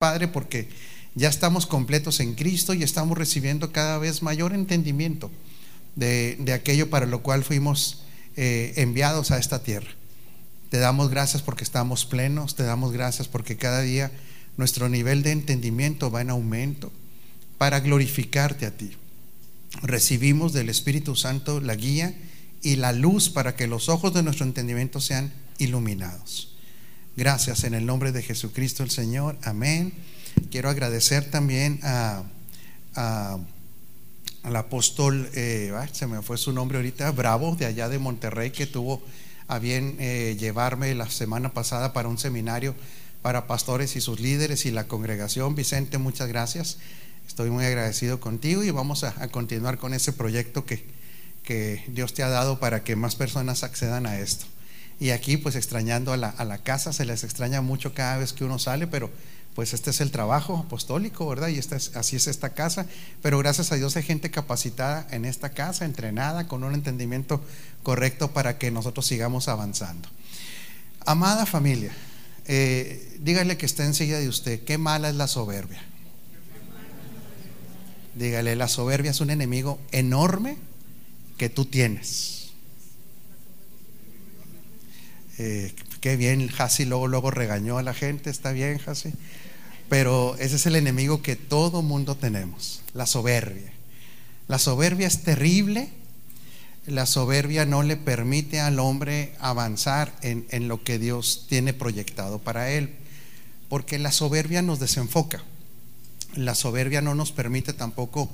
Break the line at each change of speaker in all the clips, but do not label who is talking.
Padre, porque ya estamos completos en Cristo y estamos recibiendo cada vez mayor entendimiento de, aquello para lo cual fuimos eh, enviados a esta tierra. Te damos gracias porque estamos plenos, te damos gracias porque cada día nuestro nivel de entendimiento va en aumento para glorificarte a ti. Recibimos del Espíritu Santo la guía y la luz para que los ojos de nuestro entendimiento sean iluminados. Gracias en el nombre de Jesucristo el Señor. Amén. Quiero agradecer también a, al apóstol, eh, se me fue su nombre ahorita, Bravo, de allá de Monterrey, que tuvo a bien eh, llevarme la semana pasada para un seminario para pastores y sus líderes y la congregación. Vicente, muchas gracias. Estoy muy agradecido contigo y vamos a, continuar con ese proyecto que, que Dios te ha dado para que más personas accedan a esto. Y aquí pues extrañando a la, a la casa, se les extraña mucho cada vez que uno sale, pero pues este es el trabajo apostólico, ¿verdad? Y esta es, así es esta casa. Pero gracias a Dios hay gente capacitada en esta casa, entrenada, con un entendimiento correcto para que nosotros sigamos avanzando. Amada familia, eh, dígale que está enseguida de usted, qué mala es la soberbia. Dígale, la soberbia es un enemigo enorme que tú tienes. Eh, qué bien, Hasi luego, luego regañó a la gente, está bien, Hasi. Pero ese es el enemigo que todo mundo tenemos, la soberbia. La soberbia es terrible, la soberbia no le permite al hombre avanzar en, en lo que Dios tiene proyectado para él, porque la soberbia nos desenfoca. La soberbia no nos permite tampoco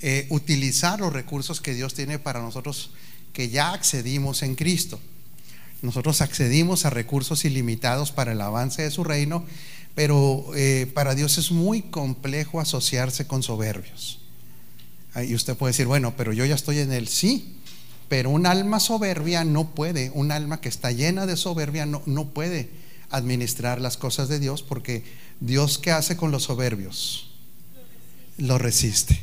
eh, utilizar los recursos que Dios tiene para nosotros que ya accedimos en Cristo. Nosotros accedimos a recursos ilimitados para el avance de su reino, pero eh, para Dios es muy complejo asociarse con soberbios. Y usted puede decir, bueno, pero yo ya estoy en el sí, pero un alma soberbia no puede, un alma que está llena de soberbia no, no puede administrar las cosas de Dios porque Dios qué hace con los soberbios? Lo resiste,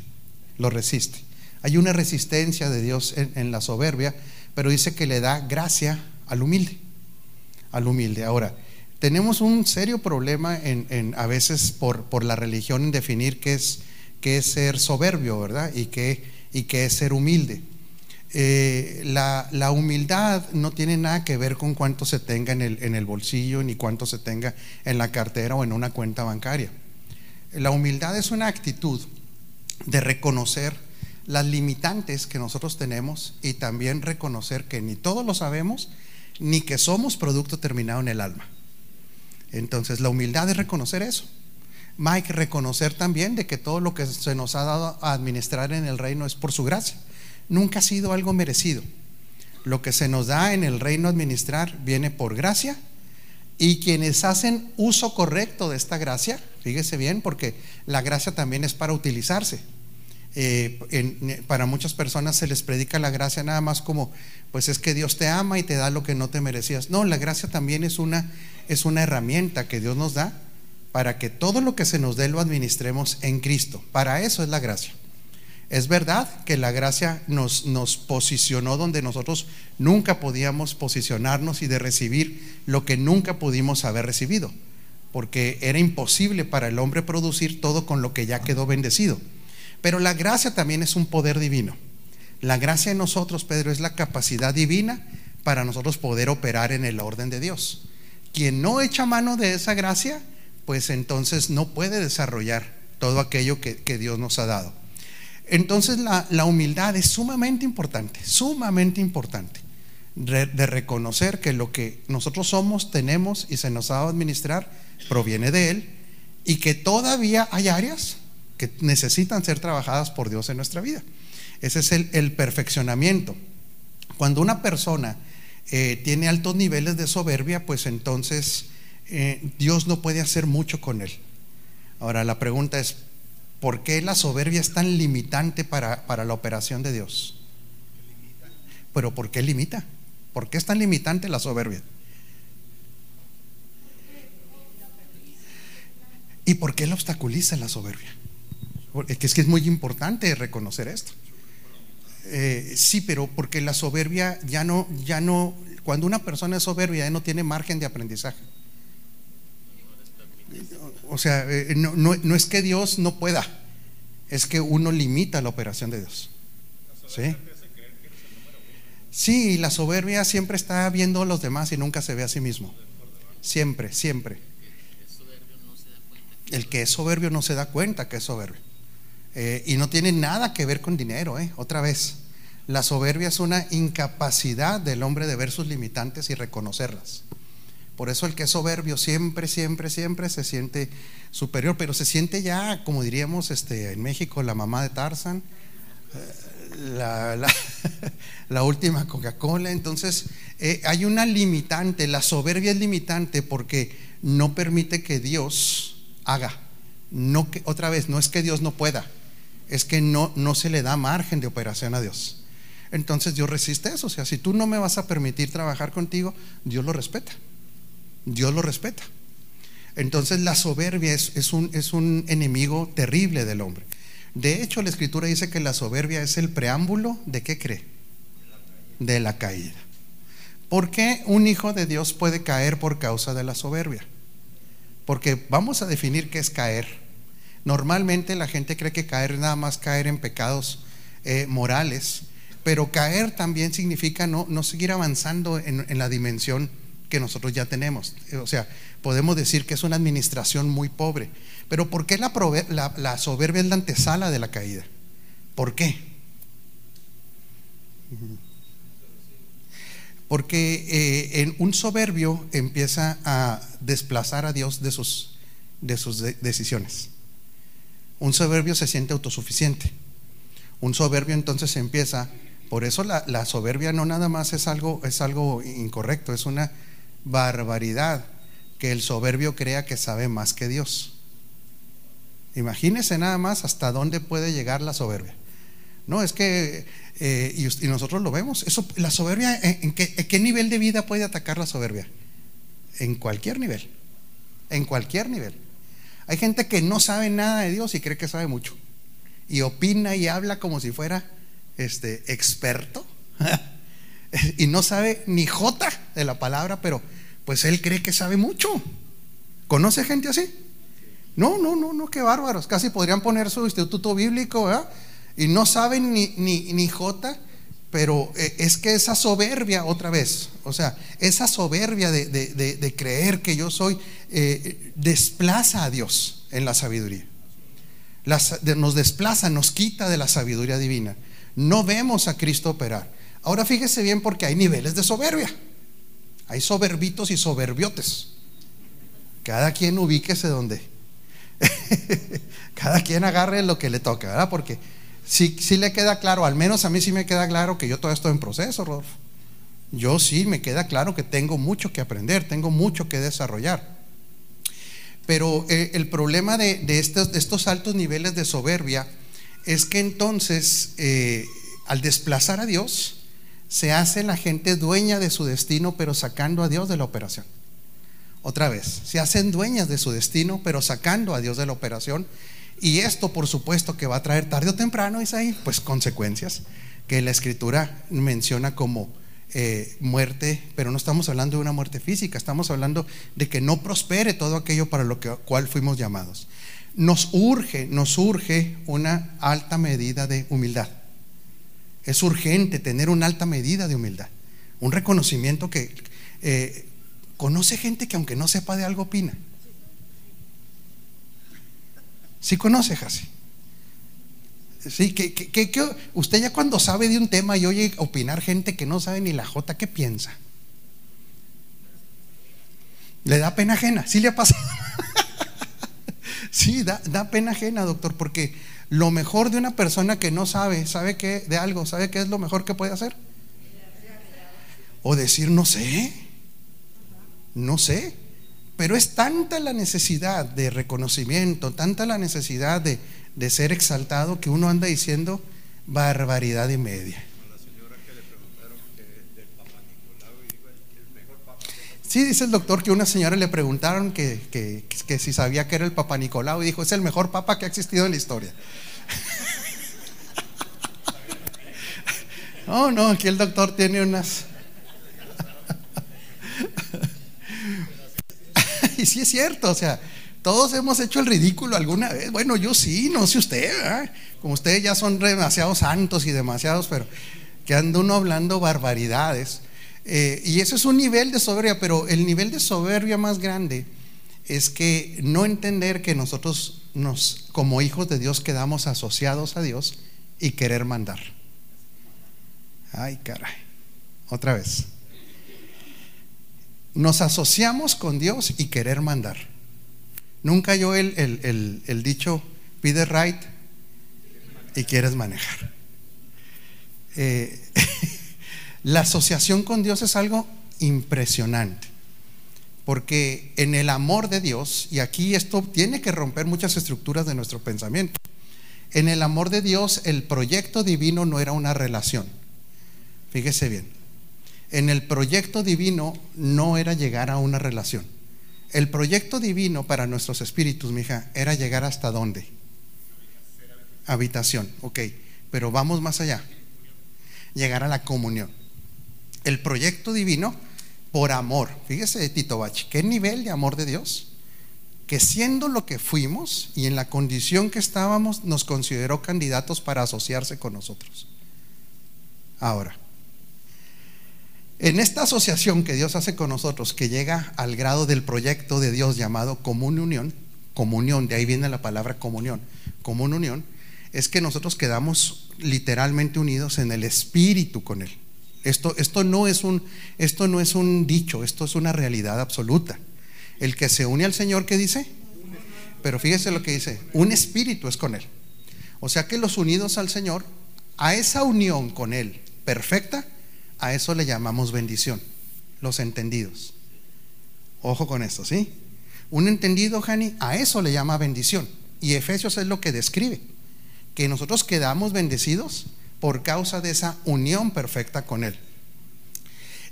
lo resiste. Hay una resistencia de Dios en la soberbia, pero dice que le da gracia al humilde, al humilde. Ahora, tenemos un serio problema en, a veces por, por, la religión en definir qué es, qué es ser soberbio, ¿verdad? Y qué, y qué es ser humilde. Eh, la, la, humildad no tiene nada que ver con cuánto se tenga en el, en el bolsillo, ni cuánto se tenga en la cartera o en una cuenta bancaria. La humildad es una actitud de reconocer las limitantes que nosotros tenemos y también reconocer que ni todos lo sabemos ni que somos producto terminado en el alma. Entonces, la humildad es reconocer eso. Mike, reconocer también de que todo lo que se nos ha dado a administrar en el reino es por su gracia. Nunca ha sido algo merecido. Lo que se nos da en el reino administrar viene por gracia y quienes hacen uso correcto de esta gracia, fíjese bien, porque la gracia también es para utilizarse. Eh, para muchas personas se les predica la gracia nada más como, pues es que Dios te ama y te da lo que no te merecías. No, la gracia también es una, es una herramienta que Dios nos da para que todo lo que se nos dé lo administremos en Cristo. Para eso es la gracia. Es verdad que la gracia nos, nos posicionó donde nosotros nunca podíamos posicionarnos y de recibir lo que nunca pudimos haber recibido, porque era imposible para el hombre producir todo con lo que ya quedó bendecido. Pero la gracia también es un poder divino. La gracia en nosotros, Pedro, es la capacidad divina para nosotros poder operar en el orden de Dios. Quien no echa mano de esa gracia, pues entonces no puede desarrollar todo aquello que, Dios nos ha dado. Entonces la, humildad es sumamente importante, sumamente importante, de, reconocer que lo que nosotros somos, tenemos y se nos ha dado administrar proviene de Él y que todavía hay áreas que necesitan ser trabajadas por Dios en nuestra vida. Ese es el, perfeccionamiento. Cuando una persona eh, tiene altos niveles de soberbia, pues entonces eh, Dios no puede hacer mucho con él. Ahora la pregunta es, ¿por qué la soberbia es tan limitante para, para la operación de Dios? Pero ¿por qué limita? ¿Por qué es tan limitante la soberbia? ¿Y por qué la obstaculiza la soberbia? Es que es, muy importante reconocer esto. Eh, sí, pero porque la soberbia ya no, ya no, cuando una persona es soberbia ya no tiene margen de aprendizaje. O sea, eh, no, no, es que Dios no pueda, es que uno limita la operación de Dios. ¿Sí? Sí, la soberbia siempre está viendo a los demás y nunca se ve a sí mismo. Siempre, siempre. El que es soberbio no se da cuenta que es soberbio. Eh, y no tiene nada que ver con dinero, ¿eh? Otra vez. La soberbia es una incapacidad del hombre de ver sus limitantes y reconocerlas. Por eso el que es soberbio siempre, siempre, siempre se siente superior, pero se siente ya, como diríamos este, en México, la mamá de Tarzan, eh, la, última Coca-Cola. Entonces, eh, hay una limitante, la soberbia es limitante porque no permite que Dios haga. No que, otra vez, no es que Dios no pueda, es que no, no se le da margen de operación a Dios. Entonces Dios resiste eso. O sea, si tú no me vas a permitir trabajar contigo, Dios lo respeta. Dios lo respeta. Entonces la soberbia es, un, es un enemigo terrible del hombre. De hecho, la escritura dice que la soberbia es el preámbulo de qué cree? De la caída. ¿Por qué un hijo de Dios puede caer por causa de la soberbia? Porque vamos a definir qué es caer. Normalmente la gente cree que caer nada más caer en pecados eh, morales, pero caer también significa no, no seguir avanzando en, en la dimensión que nosotros ya tenemos. Eh, o sea, podemos decir que es una administración muy pobre. Pero ¿por qué la, la, soberbia es la antesala de la caída? ¿Por qué? Porque eh, en un soberbio empieza a desplazar a Dios de sus, de sus decisiones. Un soberbio se siente autosuficiente. Un soberbio entonces empieza, por eso la, soberbia no nada más es algo, es algo incorrecto, es una barbaridad que el soberbio crea que sabe más que Dios. Imagínese nada más hasta dónde puede llegar la soberbia. No, es que, eh, y, nosotros lo vemos, eso, la soberbia, ¿en qué, ¿en qué nivel de vida puede atacar la soberbia? En cualquier nivel, en cualquier nivel. Hay gente que no sabe nada de Dios y cree que sabe mucho. Y opina y habla como si fuera este, experto. y no sabe ni jota de la palabra, pero pues él cree que sabe mucho. ¿Conoce gente así? No, no, no, no, qué bárbaros. Casi podrían poner su instituto bíblico, ¿verdad? Y no saben ni, ni, ni jota, pero eh, es que esa soberbia, otra vez, o sea, esa soberbia de, creer que yo soy, eh, desplaza a Dios en la sabiduría. nos desplaza, nos quita de la sabiduría divina. No vemos a Cristo operar. Ahora fíjese bien porque hay niveles de soberbia. Hay soberbitos y soberbiotes. Cada quien ubíquese donde. Cada quien agarre lo que le toque, ¿verdad? Porque si, si le queda claro, al menos a mí sí me queda claro que yo todavía estoy en proceso, Rodolfo. Yo sí me queda claro que tengo mucho que aprender, tengo mucho que desarrollar. Pero eh, el problema de, estos, altos niveles de soberbia es que entonces, eh, al desplazar a Dios, se hace la gente dueña de su destino, pero sacando a Dios de la operación. Otra vez, se hacen dueñas de su destino, pero sacando a Dios de la operación. Y esto, por supuesto, que va a traer tarde o temprano, Isaí, pues consecuencias que la escritura menciona como eh, muerte, pero no estamos hablando de una muerte física, estamos hablando de que no prospere todo aquello para lo que, cual fuimos llamados. Nos urge, nos urge una alta medida de humildad. Es urgente tener una alta medida de humildad, un reconocimiento que eh, conoce gente que aunque no sepa de algo opina. ¿Sí conoce, Jasi? Sí, que, usted ya cuando sabe de un tema y oye opinar gente que no sabe ni la jota, ¿qué piensa? ¿Le da pena ajena? ¿Sí le ha pasado? sí, da, da pena ajena, doctor, porque lo mejor de una persona que no sabe, sabe qué de algo, sabe qué es lo mejor que puede hacer. O decir, no sé, no sé. Pero es tanta la necesidad de reconocimiento, tanta la necesidad de, de ser exaltado que uno anda diciendo barbaridad y media. Sí, dice el doctor que una señora le preguntaron que, que, si sabía que era el Papa Nicolau y dijo, es el mejor papa que ha existido en la historia. No, no, aquí el doctor tiene unas... sí es cierto, o sea, Todos hemos hecho el ridículo alguna vez. Bueno, yo sí, no sé usted, como ustedes ya son demasiados santos y demasiados, pero que anda uno hablando barbaridades. Eh, y eso es un nivel de soberbia, pero el nivel de soberbia más grande es que no entender que nosotros nos, como hijos de Dios, quedamos asociados a Dios y querer mandar. Ay, caray. Otra vez. Nos asociamos con Dios y querer mandar. Nunca yo el, el, el dicho, pide right y quieres manejar. Eh, la asociación con Dios es algo impresionante. Porque en el amor de Dios, y aquí esto tiene que romper muchas estructuras de nuestro pensamiento, en el amor de Dios el proyecto divino no era una relación. Fíjese bien, en el proyecto divino no era llegar a una relación. El proyecto divino para nuestros espíritus, mija, era llegar hasta dónde? Habitación, ok, pero vamos más allá. Llegar a la comunión. El proyecto divino por amor. Fíjese, Tito Bach, qué nivel de amor de Dios. Que siendo lo que fuimos y en la condición que estábamos, nos consideró candidatos para asociarse con nosotros. Ahora, en esta asociación que Dios hace con nosotros, que llega al grado del proyecto de Dios llamado común unión, comunión, de ahí viene la palabra comunión, común unión, es que nosotros quedamos literalmente unidos en el espíritu con Él. Esto, esto, no es un, esto no es un dicho, esto es una realidad absoluta. El que se une al Señor, ¿qué dice? Pero fíjese lo que dice, un espíritu es con Él. O sea que los unidos al Señor, a esa unión con Él perfecta, a eso le llamamos bendición, los entendidos. Ojo con esto, ¿sí? Un entendido, Jani, a eso le llama bendición. Y Efesios es lo que describe, que nosotros quedamos bendecidos por causa de esa unión perfecta con Él.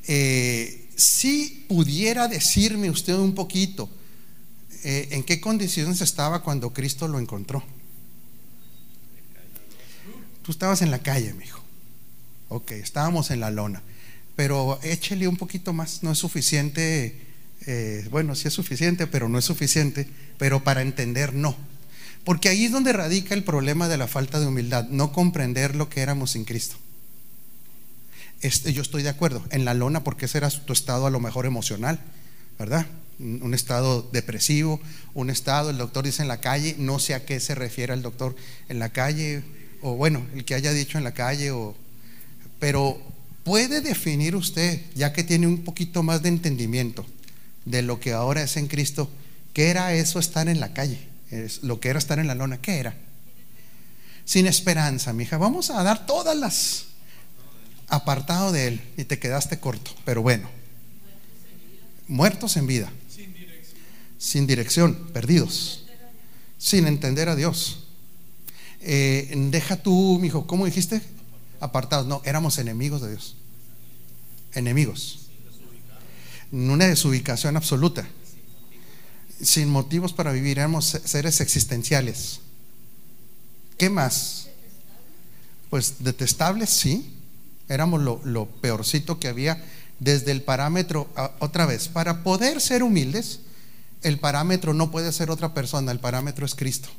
Eh, si pudiera decirme usted un poquito eh, en qué condiciones estaba cuando Cristo lo encontró. Tú estabas en la calle, mi hijo. Ok, estábamos en la lona. Pero échele un poquito más, no es suficiente. Eh, bueno, sí es suficiente, pero no es suficiente. Pero para entender, no. Porque ahí es donde radica el problema de la falta de humildad, no comprender lo que éramos sin Cristo. Este, yo estoy de acuerdo, en la lona, porque ese era tu estado a lo mejor emocional, ¿verdad? Un estado depresivo, un estado, el doctor dice en la calle, no sé a qué se refiere el doctor en la calle, o bueno, el que haya dicho en la calle, o pero puede definir usted, ya que tiene un poquito más de entendimiento de lo que ahora es en Cristo, ¿qué era eso estar en la calle? Es lo que era estar en la lona, ¿qué era? Sin esperanza, mija. Vamos a dar todas las apartado de él y te quedaste corto, pero bueno. Muertos en vida. Sin dirección. Sin dirección, perdidos. Sin entender a Dios. Eh, deja tú, mijo, ¿cómo dijiste? Apartados, no, éramos enemigos de Dios. Enemigos. Una desubicación absoluta. Sin motivos para vivir, éramos seres existenciales. ¿Qué más? Pues detestables, sí. Éramos lo, peorcito que había desde el parámetro, otra vez, para poder ser humildes, el parámetro no puede ser otra persona, el parámetro es Cristo.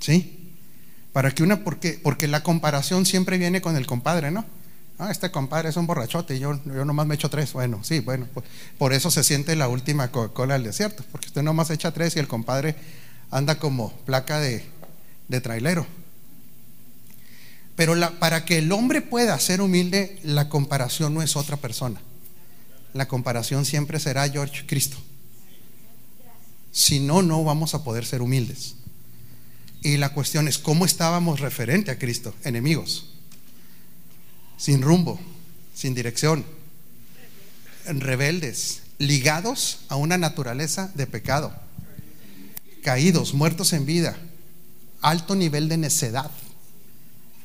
¿Sí? Para que una, porque, porque la comparación siempre viene con el compadre, ¿no? Ah, este compadre es un borrachote y yo, yo nomás me echo tres. Bueno, sí, bueno, pues, por eso se siente la última Coca-Cola del desierto, porque usted nomás echa tres y el compadre anda como placa de, de trailero. Pero la, para que el hombre pueda ser humilde, la comparación no es otra persona. La comparación siempre será George Cristo. Si no, no vamos a poder ser humildes. Y la cuestión es, ¿cómo estábamos referente a Cristo? Enemigos, sin rumbo, sin dirección, rebeldes, ligados a una naturaleza de pecado, caídos, muertos en vida, alto nivel de necedad,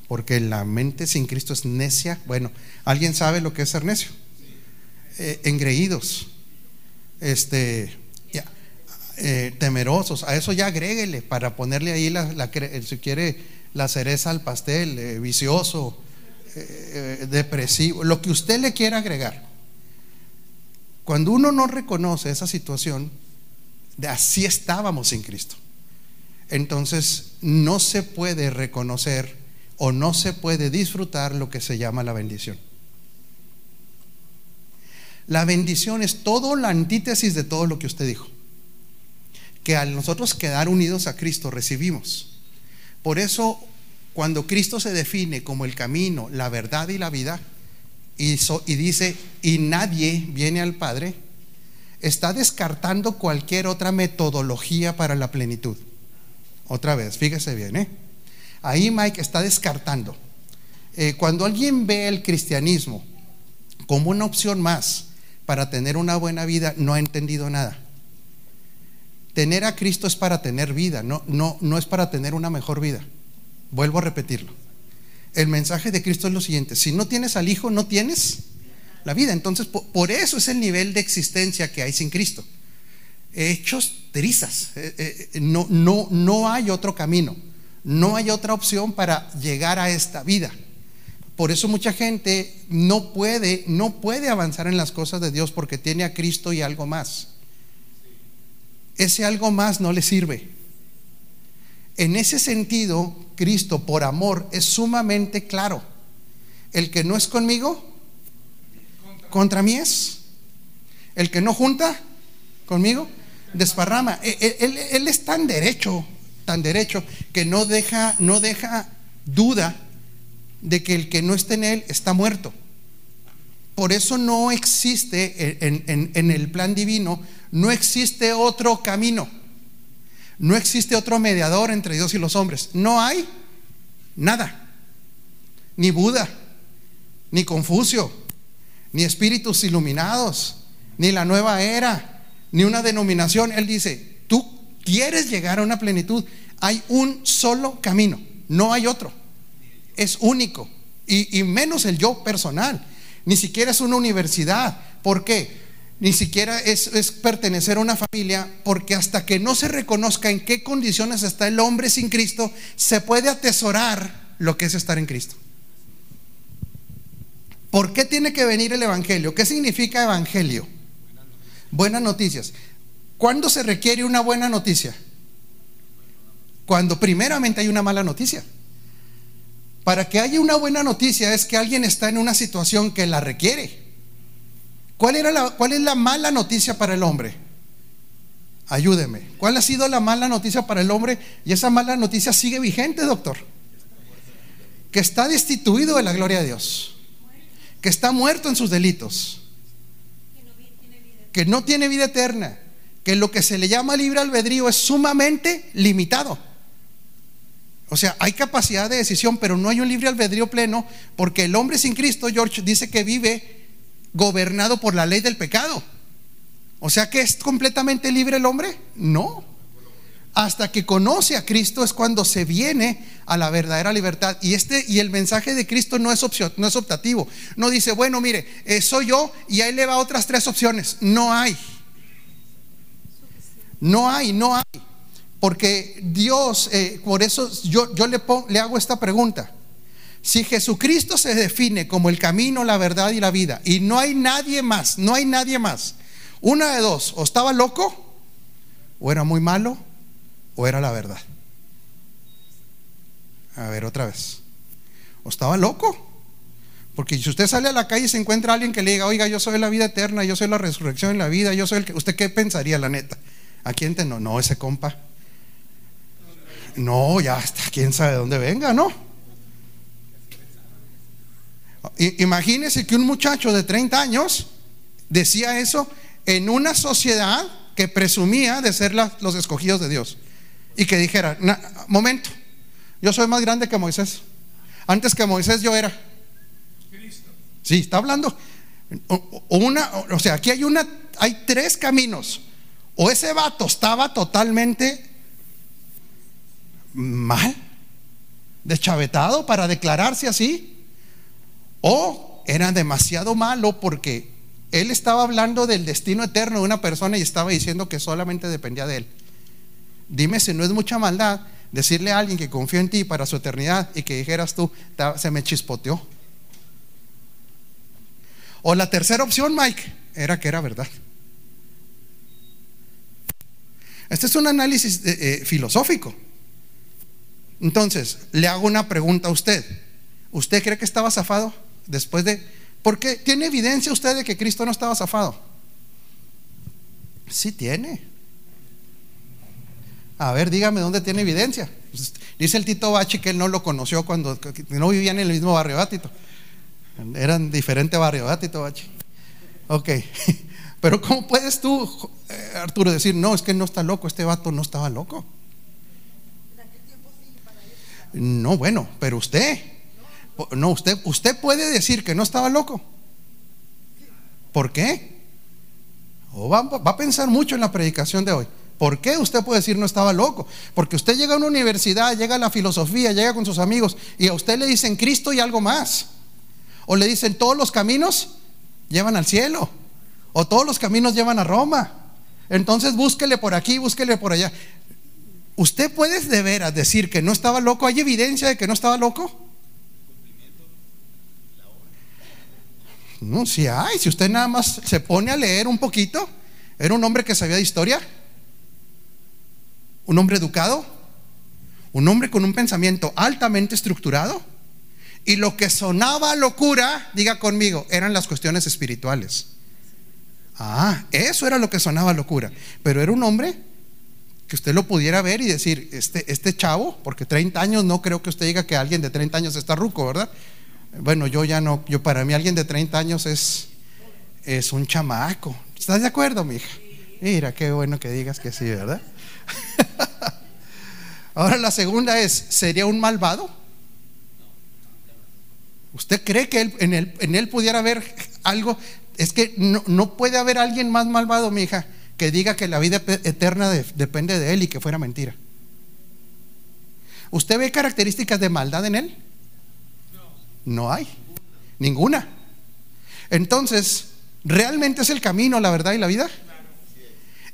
porque la mente sin Cristo es necia. Bueno, ¿alguien sabe lo que es ser necio? Eh, engreídos, este, eh, temerosos. A eso ya agréguele para ponerle ahí, la, si quiere, la cereza al pastel, eh, vicioso, eh, depresivo, lo que usted le quiera agregar. Cuando uno no reconoce esa situación, De así estábamos sin Cristo. Entonces no se puede reconocer o no se puede disfrutar lo que se llama la bendición. La bendición es todo la antítesis de todo lo que usted dijo. Que al nosotros quedar unidos a Cristo recibimos. Por eso, cuando Cristo se define como el camino, la verdad y la vida, y, dice, y nadie viene al Padre, está descartando cualquier otra metodología para la plenitud. Otra vez, fíjese bien, ¿eh? Ahí Mike está descartando. Eh, cuando alguien ve el cristianismo como una opción más para tener una buena vida, no ha entendido nada. Tener a Cristo es para tener vida, no, no, no es para tener una mejor vida. Vuelvo a repetirlo. El mensaje de Cristo es lo siguiente, si no tienes al Hijo, no tienes la vida. Entonces, por, eso es el nivel de existencia que hay sin Cristo. Hechos trizas. Eh, eh, no, no, no hay otro camino. No hay otra opción para llegar a esta vida. Por eso mucha gente no puede, no puede avanzar en las cosas de Dios porque tiene a Cristo y algo más. Ese algo más no le sirve. En ese sentido, Cristo por amor es sumamente claro. El que no es conmigo, contra mí es. El que no junta conmigo, desparrama. E, e, él, es tan derecho, tan derecho, que no deja, no deja duda de que el que no esté en él está muerto. Por eso no existe en el plan divino, no existe otro camino. No existe otro mediador entre Dios y los hombres. No hay nada. Ni Buda, ni Confucio, ni espíritus iluminados, ni la nueva era, ni una denominación. Él dice, tú quieres llegar a una plenitud, hay un solo camino, no hay otro. Es único. Y, menos el yo personal. Ni siquiera es una universidad. ¿Por qué? Ni siquiera es, es pertenecer a una familia, porque hasta que no se reconozca en qué condiciones está el hombre sin Cristo, se puede atesorar lo que es estar en Cristo. ¿Por qué tiene que venir el Evangelio? ¿Qué significa Evangelio? Buenas noticias. ¿Cuándo se requiere una buena noticia? Cuando primeramente hay una mala noticia. Para que haya una buena noticia es que alguien está en una situación que la requiere. ¿Cuál, era la, ¿Cuál es la mala noticia para el hombre? Ayúdeme. ¿Cuál ha sido la mala noticia para el hombre? Y esa mala noticia sigue vigente, doctor. Que está destituido de la gloria de Dios que está muerto en sus delitos, que no tiene vida eterna, que lo que se le llama libre albedrío es sumamente limitado. O sea, hay capacidad de decisión, pero no hay un libre albedrío pleno, porque el hombre sin Cristo, George, dice que vive gobernado por la ley del pecado. O sea que es completamente libre el hombre. No hasta que conoce a Cristo es cuando se viene a la verdadera libertad. Y este y el mensaje de Cristo no es opción, no es optativo. No dice, bueno, mire, eh, soy yo y ahí le va otras tres opciones. No hay. No hay, no hay. Porque Dios, eh, por eso yo, yo le, le hago esta pregunta. Si Jesucristo se define como el camino, la verdad y la vida, y no hay nadie más, no hay nadie más, una de dos, o estaba loco, o era muy malo, o era la verdad? A ver, otra vez. ¿O estaba loco? Porque si usted sale a la calle y se encuentra a alguien que le diga, oiga, yo soy la vida eterna, yo soy la resurrección en la vida, yo soy el que. ¿Usted qué pensaría, la neta? ¿A quién te no? No, ese compa. No, ya está, quién sabe de dónde venga, ¿no? Imagínese que un muchacho de 30 años decía eso en una sociedad que presumía de ser los escogidos de Dios y que dijera, momento, yo soy más grande que Moisés. Antes que Moisés yo era. Sí, está hablando. O, una, o sea, aquí hay una, hay tres caminos. O ese vato estaba totalmente mal, deschavetado para declararse así, o era demasiado malo porque él estaba hablando del destino eterno de una persona y estaba diciendo que solamente dependía de él. Dime si no es mucha maldad decirle a alguien que confía en ti para su eternidad y que dijeras tú, se me chispoteó. O la tercera opción, Mike, era que era verdad. Este es un análisis eh, eh, filosófico. Entonces, le hago una pregunta a usted. ¿Usted cree que estaba zafado después de... ¿Por qué? ¿Tiene evidencia usted de que Cristo no estaba zafado? Sí tiene. A ver, dígame dónde tiene evidencia. Pues, dice el Tito Bachi que él no lo conoció cuando no vivían en el mismo barrio Batito. Eran diferente barrio Batito Bachi. Ok. Pero ¿cómo puedes tú, eh, Arturo, decir, no, es que no está loco, este vato no estaba loco? No, bueno, pero usted, no, usted, usted puede decir que no estaba loco. ¿Por qué? O va, a pensar mucho en la predicación de hoy. ¿Por qué usted puede decir no estaba loco? Porque usted llega a una universidad, llega a la filosofía, llega con sus amigos y a usted le dicen Cristo y algo más. O le dicen todos los caminos llevan al cielo. O todos los caminos llevan a Roma. Entonces búsquele por aquí, búsquele por allá. ¿Usted puede de veras decir que no estaba loco? ¿Hay evidencia de que no estaba loco? No, si hay. Si usted nada más se pone a leer un poquito, era un hombre que sabía de historia, un hombre educado, un hombre con un pensamiento altamente estructurado. Y lo que sonaba locura, diga conmigo, eran las cuestiones espirituales. Ah, eso era lo que sonaba locura. Pero era un hombre que usted lo pudiera ver y decir, este, este chavo, porque 30 años no creo que usted diga que alguien de 30 años está ruco, ¿verdad? Bueno, yo ya no, yo para mí alguien de 30 años es, es un chamaco. ¿Estás de acuerdo, mija? Mira, qué bueno que digas que sí, ¿verdad? Ahora la segunda es, ¿sería un malvado? ¿Usted cree que él, en, él, en él pudiera haber algo? Es que no, no puede haber alguien más malvado, mi hija que diga que la vida eterna depende de él y que fuera mentira. ¿Usted ve características de maldad en él? No hay. Ninguna. Entonces, ¿realmente es el camino, la verdad y la vida?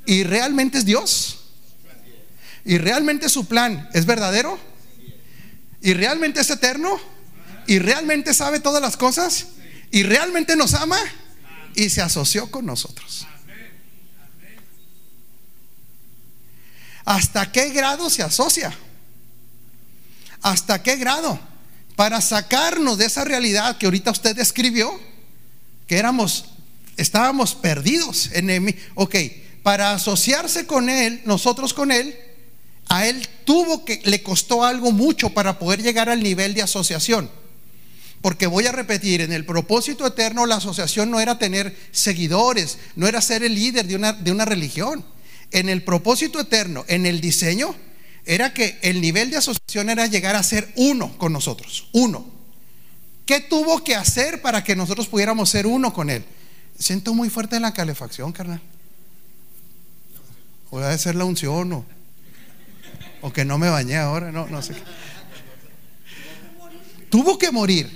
¿Y realmente es Dios? ¿Y realmente su plan es verdadero? ¿Y realmente es eterno? ¿Y realmente sabe todas las cosas? ¿Y realmente nos ama? Y se asoció con nosotros. ¿Hasta qué grado se asocia? ¿Hasta qué grado? Para sacarnos de esa realidad que ahorita usted describió, que éramos, estábamos perdidos en Ok, para asociarse con Él, nosotros con Él, a Él tuvo que, le costó algo mucho para poder llegar al nivel de asociación. Porque voy a repetir, en el propósito eterno la asociación no era tener seguidores, no era ser el líder de una, de una religión en el propósito eterno, en el diseño, era que el nivel de asociación era llegar a ser uno con nosotros, uno. ¿Qué tuvo que hacer para que nosotros pudiéramos ser uno con Él? Siento muy fuerte la calefacción, carnal. O a ser la unción o, o que no me bañé ahora, no, no sé. Tuvo que morir.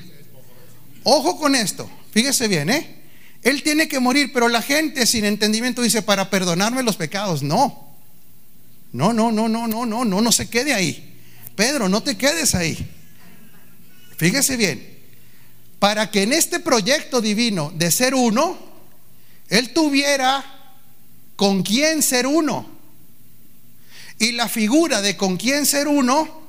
Ojo con esto, fíjese bien, ¿eh? Él tiene que morir, pero la gente sin entendimiento dice, para perdonarme los pecados. No. No, no, no, no, no, no, no, no se quede ahí. Pedro, no te quedes ahí. Fíjese bien, para que en este proyecto divino de ser uno, Él tuviera con quién ser uno. Y la figura de con quién ser uno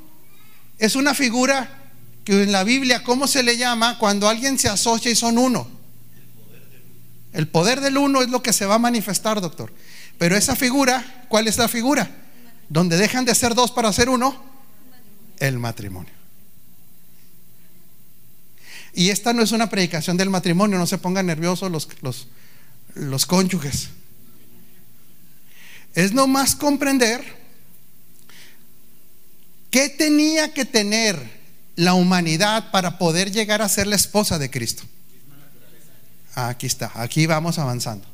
es una figura que en la Biblia, ¿cómo se le llama cuando alguien se asocia y son uno? El poder del uno es lo que se va a manifestar, doctor. Pero esa figura, ¿cuál es la figura? Donde dejan de ser dos para ser uno, el matrimonio. Y esta no es una predicación del matrimonio, no se pongan nerviosos los, los, los cónyuges. Es nomás comprender qué tenía que tener la humanidad para poder llegar a ser la esposa de Cristo. Aquí está, aquí vamos avanzando.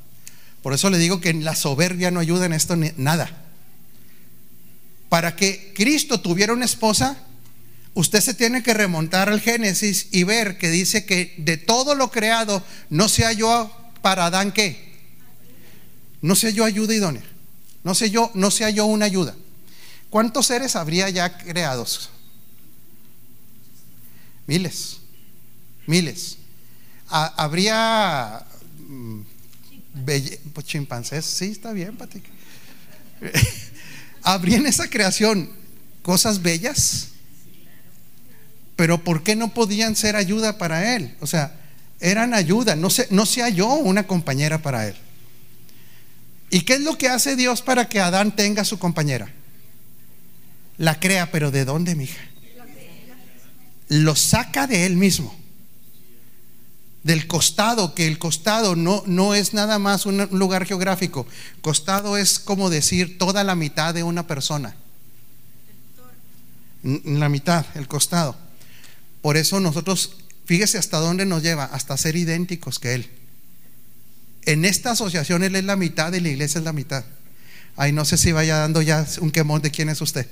Por eso le digo que la soberbia no ayuda en esto nada. Para que Cristo tuviera una esposa, usted se tiene que remontar al Génesis y ver que dice que de todo lo creado no se halló para Adán qué. No se halló ayuda idónea. No sé yo, no se halló una ayuda. ¿Cuántos seres habría ya creados? Miles. Miles habría mm, pues, chimpancés, sí, está bien, Pati. habría en esa creación cosas bellas, pero ¿por qué no podían ser ayuda para él? O sea, eran ayuda, no se, no se halló una compañera para él. ¿Y qué es lo que hace Dios para que Adán tenga su compañera? La crea, pero ¿de dónde, mija? Lo saca de él mismo. Del costado, que el costado no, no es nada más un lugar geográfico. Costado es como decir toda la mitad de una persona. La mitad, el costado. Por eso nosotros, fíjese hasta dónde nos lleva, hasta ser idénticos que Él. En esta asociación Él es la mitad y la iglesia es la mitad. Ay, no sé si vaya dando ya un quemón de quién es usted.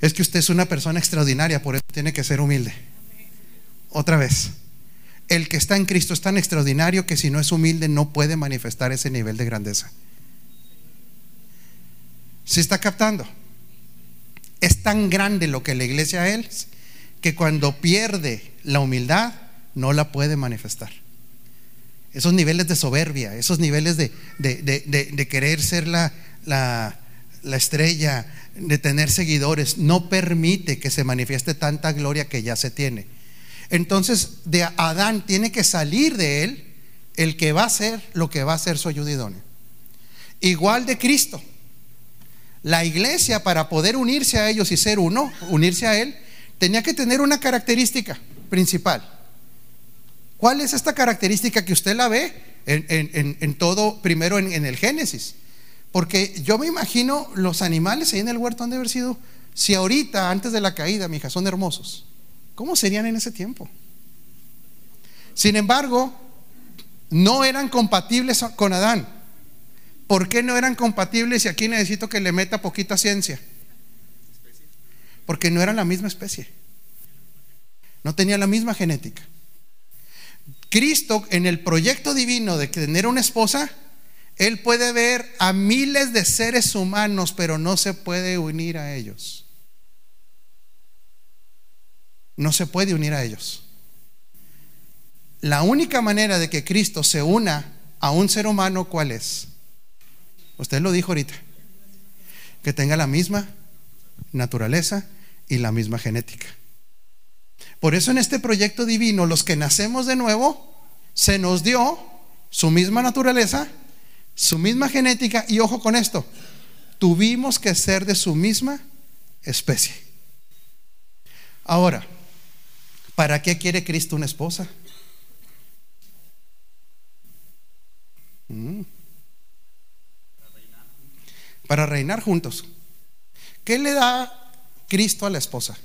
Es que usted es una persona extraordinaria, por eso tiene que ser humilde. Otra vez, el que está en Cristo es tan extraordinario que si no es humilde no puede manifestar ese nivel de grandeza. ¿Se está captando? Es tan grande lo que la iglesia es que cuando pierde la humildad no la puede manifestar. Esos niveles de soberbia, esos niveles de, querer ser la estrella, de tener seguidores, no permite que se manifieste tanta gloria que ya se tiene. Entonces, de Adán tiene que salir de él el que va a ser lo que va a ser su ayuda Igual de Cristo. La iglesia, para poder unirse a ellos y ser uno, unirse a Él, tenía que tener una característica principal. ¿Cuál es esta característica que usted la ve en, todo, primero en, el Génesis? Porque yo me imagino los animales ahí en el huerto han de haber sido, si ahorita, antes de la caída, mija, son hermosos, ¿cómo serían en ese tiempo? Sin embargo, no eran compatibles con Adán. ¿Por qué no eran compatibles y aquí necesito que le meta poquita ciencia? Porque no eran la misma especie. No tenían la misma genética. Cristo en el proyecto divino de tener una esposa, Él puede ver a miles de seres humanos, pero no se puede unir a ellos. No se puede unir a ellos. La única manera de que Cristo se una a un ser humano, ¿cuál es? Usted lo dijo ahorita. Que tenga la misma naturaleza y la misma genética. Por eso en este proyecto divino, los que nacemos de nuevo, se nos dio su misma naturaleza, su misma genética y ojo con esto, tuvimos que ser de su misma especie. Ahora, ¿para qué quiere Cristo una esposa? Mm para reinar juntos. ¿Qué le da Cristo a la esposa?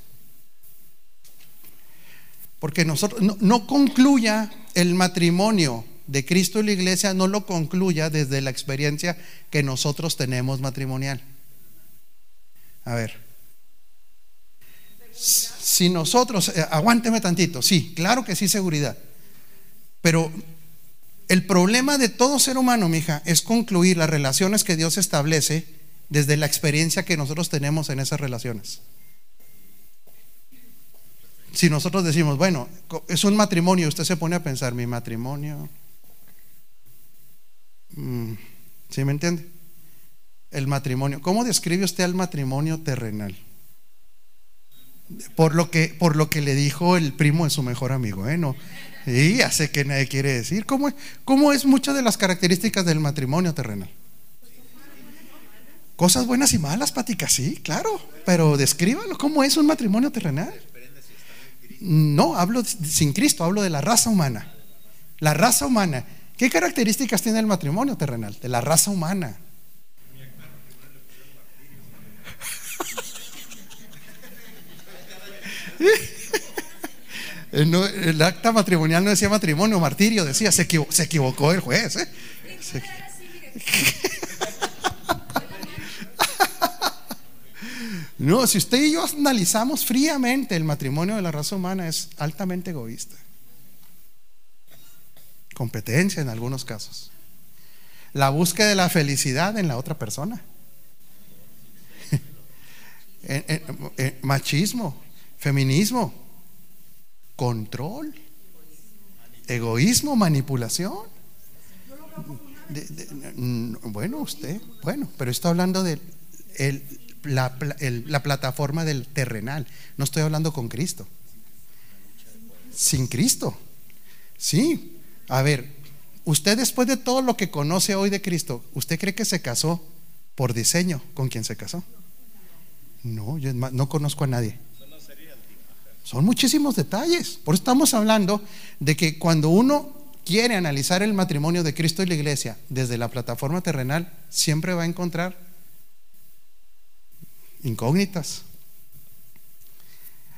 Porque nosotros no, concluya el matrimonio de Cristo y la iglesia, no lo concluya desde la experiencia que nosotros tenemos matrimonial. A ver. Si nosotros, eh, aguánteme tantito, sí, claro que sí, seguridad. Pero el problema de todo ser humano, mija, es concluir las relaciones que Dios establece desde la experiencia que nosotros tenemos en esas relaciones. Si nosotros decimos, bueno, es un matrimonio, usted se pone a pensar, mi matrimonio, mm, ¿sí me entiende? El matrimonio, ¿cómo describe usted al matrimonio terrenal? Por lo que, por lo que le dijo el primo de su mejor amigo, ¿eh? No, y ya que nadie quiere decir. ¿Cómo es, cómo es muchas de las características del matrimonio terrenal? Cosas buenas y malas, Patica, sí, claro. Pero descríbalo, ¿cómo es un matrimonio terrenal? No, hablo sin Cristo, hablo de la raza humana. La raza humana. ¿Qué características tiene el matrimonio terrenal? De la raza humana. el acta matrimonial no decía matrimonio, martirio, decía, se, equivocó, el juez. ¿eh? no, si usted y yo analizamos fríamente el matrimonio de la raza humana es altamente egoísta. Competencia en algunos casos. La búsqueda de la felicidad en la otra persona. machismo, feminismo, control, egoísmo, manipulación. bueno, usted, bueno, pero está hablando de la, la plataforma del terrenal. No estoy hablando con Cristo. Sin Cristo. Sí. A ver, usted después de todo lo que conoce hoy de Cristo, ¿usted cree que se casó por diseño con quien se casó? No, yo no conozco a nadie. Son muchísimos detalles. Por eso estamos hablando de que cuando uno quiere analizar el matrimonio de Cristo y la iglesia desde la plataforma terrenal, siempre va a encontrar incógnitas.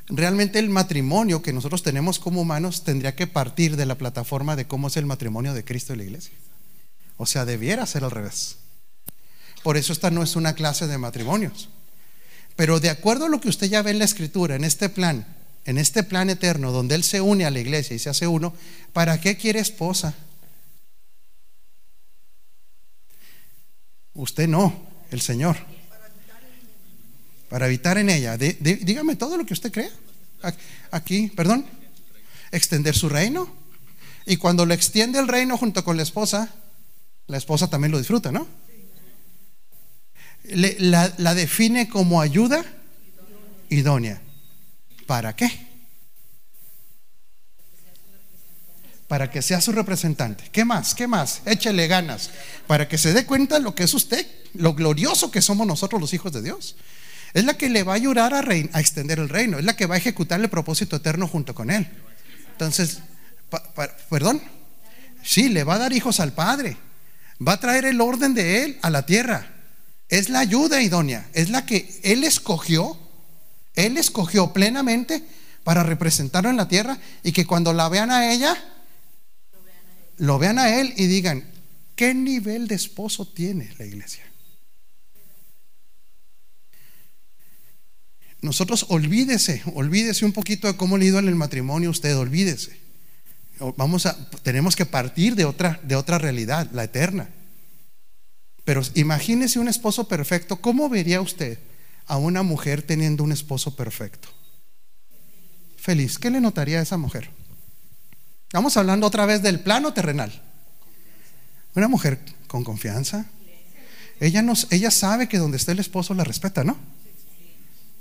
Realmente el matrimonio que nosotros tenemos como humanos tendría que partir de la plataforma de cómo es el matrimonio de Cristo y la iglesia. O sea, debiera ser al revés. Por eso esta no es una clase de matrimonios. Pero de acuerdo a lo que usted ya ve en la escritura, en este plan, en este plan eterno, donde Él se une a la iglesia y se hace uno, ¿para qué quiere esposa? Usted no, el Señor. Para habitar en ella. dígame todo lo que usted crea. Aquí, perdón. Extender su reino. Y cuando le extiende el reino junto con la esposa, la esposa también lo disfruta, ¿no? la, la define como ayuda idónea. ¿Para qué? Para que sea su representante. ¿Qué más? ¿Qué más? Échele ganas. Para que se dé cuenta lo que es usted, lo glorioso que somos nosotros los hijos de Dios. Es la que le va a ayudar a, a extender el reino. Es la que va a ejecutar el propósito eterno junto con él. Entonces, perdón. Sí, le va a dar hijos al Padre. Va a traer el orden de Él a la tierra. Es la ayuda idónea. Es la que Él escogió él escogió plenamente para representarlo en la tierra y que cuando la vean a ella, lo vean a él y digan, ¿qué nivel de esposo tiene la iglesia? Nosotros olvídese, olvídese un poquito de cómo le ido en el matrimonio usted, olvídese. Vamos a, tenemos que partir de otra, de otra realidad, la eterna. Pero imagínese un esposo perfecto, ¿cómo vería usted? A una mujer teniendo un esposo perfecto? Feliz. ¿Qué le notaría a esa mujer? Estamos hablando otra vez del plano terrenal. Una mujer con confianza. Ella, nos, ella sabe que donde esté el esposo la respeta, ¿no?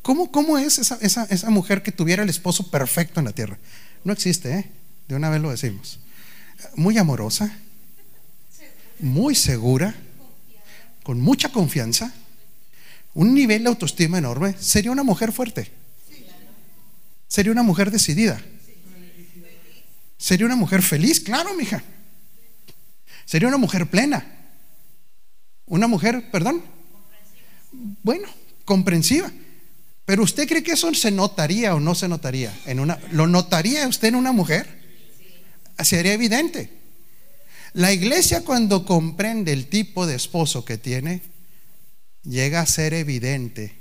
¿Cómo, cómo es esa, esa, esa mujer que tuviera el esposo perfecto en la tierra? No existe, ¿eh? De una vez lo decimos. Muy amorosa, muy segura, con mucha confianza un nivel de autoestima enorme, sería una mujer fuerte. Sería una mujer decidida. Sería una mujer feliz, claro, mija. Sería una mujer plena. Una mujer, perdón. Bueno, comprensiva. Pero usted cree que eso se notaría o no se notaría en una lo notaría usted en una mujer? Sería evidente. La iglesia cuando comprende el tipo de esposo que tiene, llega a ser evidente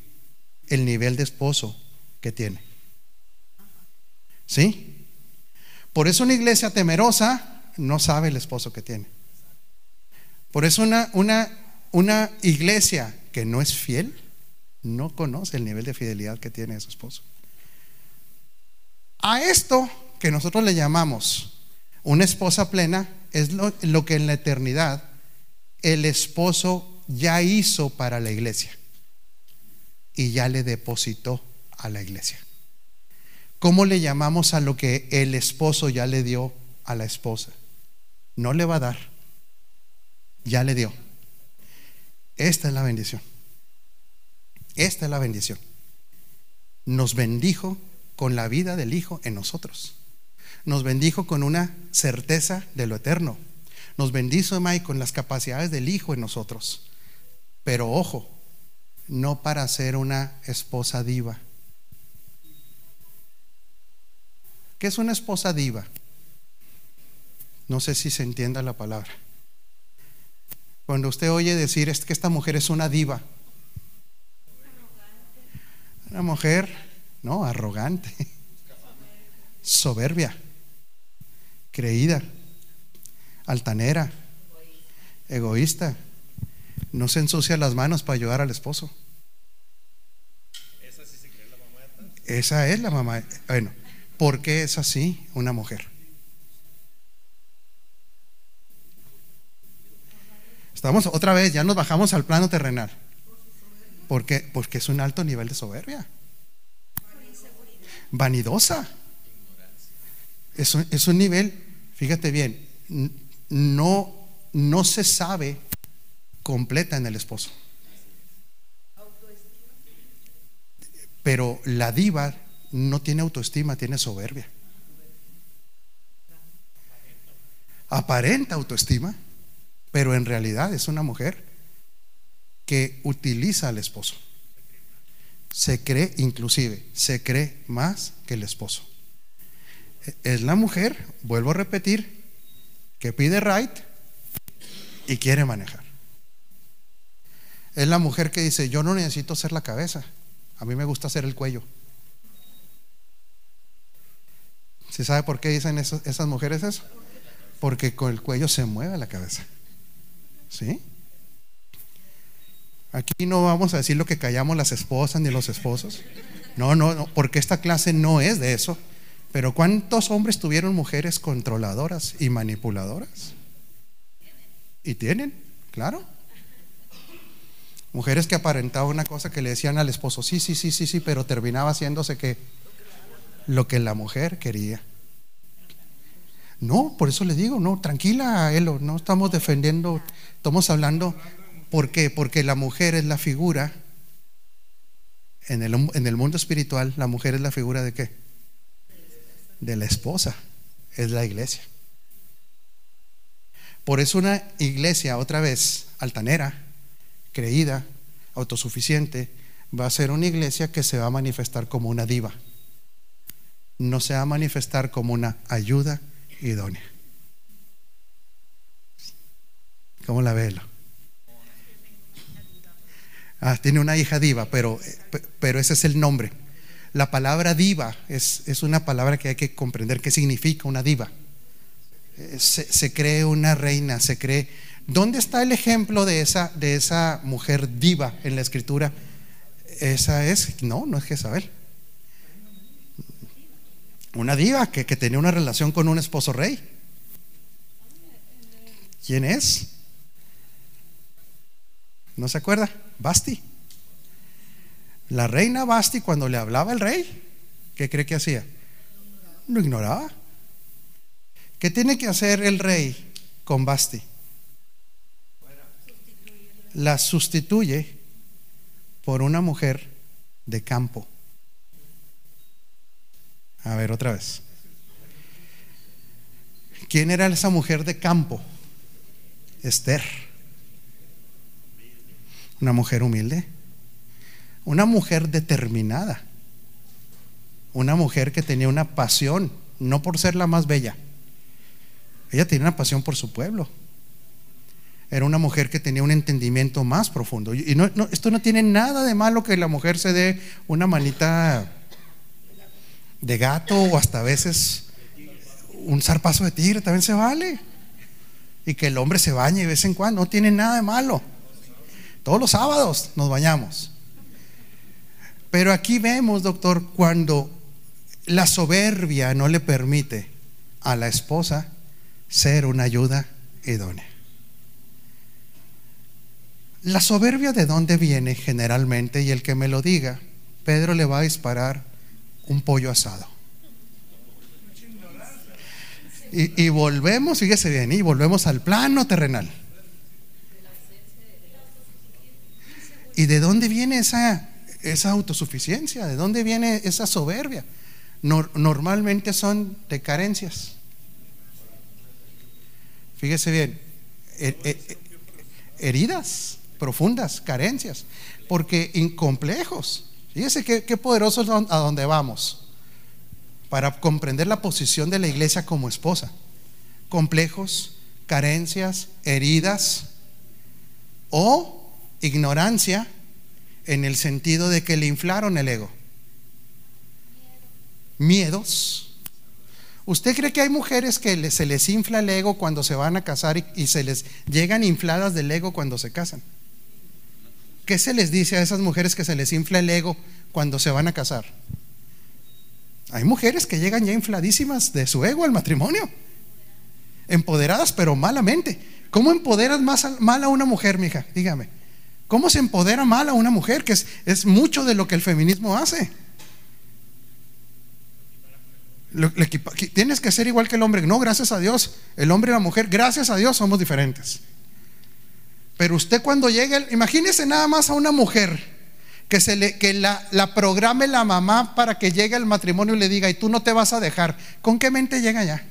el nivel de esposo que tiene. ¿Sí? Por eso una iglesia temerosa no sabe el esposo que tiene. Por eso una, una, una iglesia que no es fiel no conoce el nivel de fidelidad que tiene su esposo. A esto que nosotros le llamamos una esposa plena es lo, lo que en la eternidad el esposo ya hizo para la iglesia y ya le depositó a la iglesia. ¿Cómo le llamamos a lo que el esposo ya le dio a la esposa? No le va a dar, ya le dio. Esta es la bendición. Esta es la bendición. Nos bendijo con la vida del Hijo en nosotros. Nos bendijo con una certeza de lo eterno. Nos bendijo, May, con las capacidades del Hijo en nosotros. Pero ojo, no para ser una esposa diva. ¿Qué es una esposa diva? No sé si se entienda la palabra. Cuando usted oye decir es que esta mujer es una diva, una mujer, no, arrogante, soberbia, creída, altanera, egoísta no se ensucia las manos para ayudar al esposo. Esa sí se cree la mamá Esa es la mamá. Bueno, ¿por qué es así una mujer? Estamos otra vez, ya nos bajamos al plano terrenal. Porque, porque es un alto nivel de soberbia. Vanidosa. Es un, es un nivel, fíjate bien, no, no se sabe completa en el esposo. Pero la diva no tiene autoestima, tiene soberbia. Aparenta autoestima, pero en realidad es una mujer que utiliza al esposo. Se cree, inclusive, se cree más que el esposo. Es la mujer, vuelvo a repetir, que pide right y quiere manejar. Es la mujer que dice, yo no necesito ser la cabeza, a mí me gusta ser el cuello. ¿Se sabe por qué dicen esas mujeres eso? Porque con el cuello se mueve la cabeza. ¿Sí? Aquí no vamos a decir lo que callamos las esposas ni los esposos. No, no, no, porque esta clase no es de eso. Pero ¿cuántos hombres tuvieron mujeres controladoras y manipuladoras? Y tienen, claro. Mujeres que aparentaban una cosa que le decían al esposo, sí, sí, sí, sí, sí, pero terminaba haciéndose que lo que la mujer quería. No, por eso le digo, no, tranquila, Elo, no estamos defendiendo, estamos hablando ¿Por qué? Porque la mujer es la figura, en el, en el mundo espiritual, la mujer es la figura de qué? De la esposa, es la iglesia. Por eso una iglesia, otra vez, altanera, creída, autosuficiente, va a ser una iglesia que se va a manifestar como una diva. No se va a manifestar como una ayuda idónea. ¿Cómo la ve? Ah, tiene una hija diva, pero, pero ese es el nombre. La palabra diva es, es una palabra que hay que comprender qué significa una diva. Eh, se, cree una reina, se cree... ¿Dónde está el ejemplo de esa, de esa mujer diva en la escritura? Esa es, no, no es Jezabel. Una diva que, que tenía una relación con un esposo rey. ¿Quién es? ¿No se acuerda? Basti. La reina Basti, cuando le hablaba el rey, ¿qué cree que hacía? Lo ignoraba. ¿Qué tiene que hacer el rey con Basti? La sustituye por una mujer de campo. A ver, otra vez. ¿Quién era esa mujer de campo? Esther una mujer humilde, una mujer determinada, una mujer que tenía una pasión, no por ser la más bella, ella tenía una pasión por su pueblo. Era una mujer que tenía un entendimiento más profundo. Y no, esto no tiene nada de malo que la mujer se dé una manita de gato o hasta a veces un zarpazo de tigre, también se vale. Y que el hombre se bañe de vez en cuando, no tiene nada de malo. Todos los sábados nos bañamos. Pero aquí vemos, doctor, cuando la soberbia no le permite a la esposa ser una ayuda idónea. La soberbia de dónde viene generalmente, y el que me lo diga, Pedro le va a disparar un pollo asado. Y, volvemos, fíjese bien, y volvemos al plano terrenal. ¿Y de dónde viene esa, esa autosuficiencia? ¿De dónde viene esa soberbia? normalmente son de carencias. Fíjese bien, heridas profundas, carencias, porque incomplejos. Fíjese qué, qué poderosos a dónde vamos para comprender la posición de la iglesia como esposa. Complejos, carencias, heridas o ignorancia en el sentido de que le inflaron el ego. Miedos. ¿Usted cree que hay mujeres que se les infla el ego cuando se van a casar y, se les llegan infladas del ego cuando se casan? ¿Qué se les dice a esas mujeres que se les infla el ego cuando se van a casar? Hay mujeres que llegan ya infladísimas de su ego al matrimonio, empoderadas pero malamente. ¿Cómo empoderas más mal a una mujer, mija? Dígame. ¿Cómo se empodera mal a una mujer? Que es, mucho de lo que el feminismo hace. tienes que ser igual que el hombre. No, gracias a Dios. El hombre y la mujer, gracias a Dios, somos diferentes. Pero usted cuando llegue, imagínese nada más a una mujer que, se le, que la, la, programe la mamá para que llegue al matrimonio y le diga, y tú no te vas a dejar. ¿Con qué mente llega ya?